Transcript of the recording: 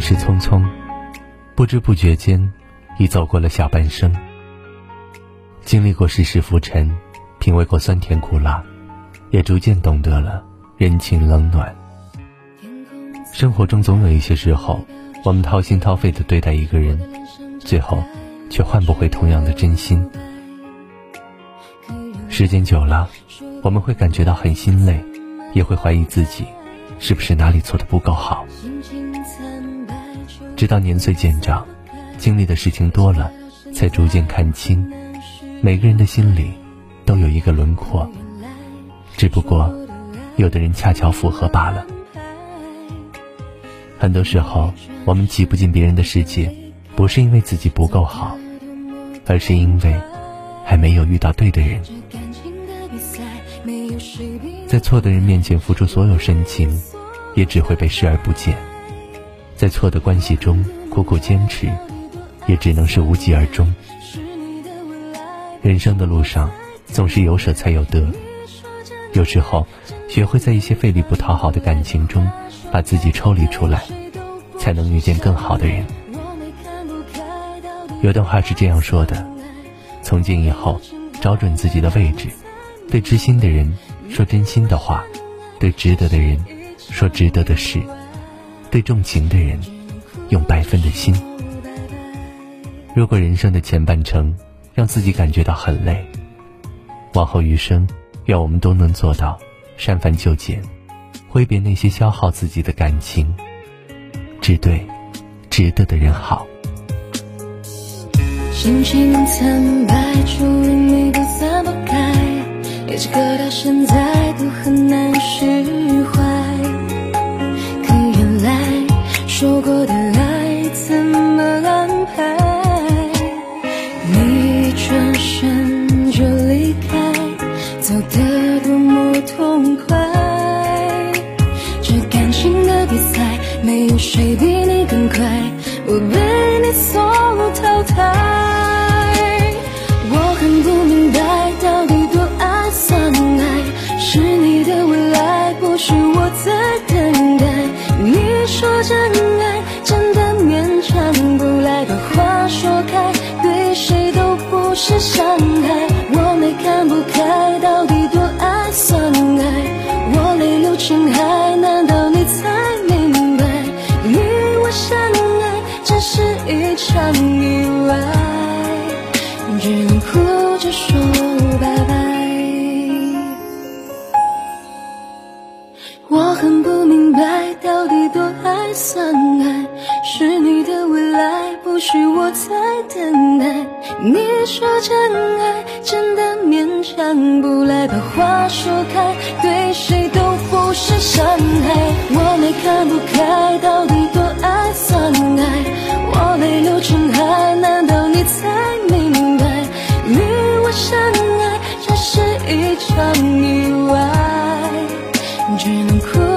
人世匆匆，不知不觉间，已走过了下半生。经历过世事浮沉，品味过酸甜苦辣，也逐渐懂得了人情冷暖。生活中总有一些时候，我们掏心掏肺的对待一个人，最后却换不回同样的真心。时间久了，我们会感觉到很心累，也会怀疑自己是不是哪里做的不够好。直到年岁渐长，经历的事情多了，才逐渐看清，每个人的心里都有一个轮廓，只不过有的人恰巧符合罢了。很多时候，我们挤不进别人的世界，不是因为自己不够好，而是因为还没有遇到对的人。在错的人面前付出所有深情，也只会被视而不见。在错的关系中苦苦坚持，也只能是无疾而终。人生的路上，总是有舍才有得。有时候，学会在一些费力不讨好的感情中，把自己抽离出来，才能遇见更好的人。有段话是这样说的：从今以后，找准自己的位置，对知心的人说真心的话，对值得的人说值得的事。对重情的人，用百分的心。如果人生的前半程让自己感觉到很累，往后余生，愿我们都能做到删繁就简，挥别那些消耗自己的感情，只对值得的人好。心情苍白，除了你不开，一直搁到现在没有谁比你更快，我被你所淘汰。我很不明白，到底多爱算爱？是你的未来，不是我在等待。你说真爱真的勉强不来，把话说开，对谁都不。是伤害，我没看不开，一场意外，只能哭着说拜拜。我很不明白，到底多爱算爱？是你的未来，不是我在等待。你说真爱真的勉强不来，把话说开，对谁都不是伤害。我没看不开，到底。一场意外只能哭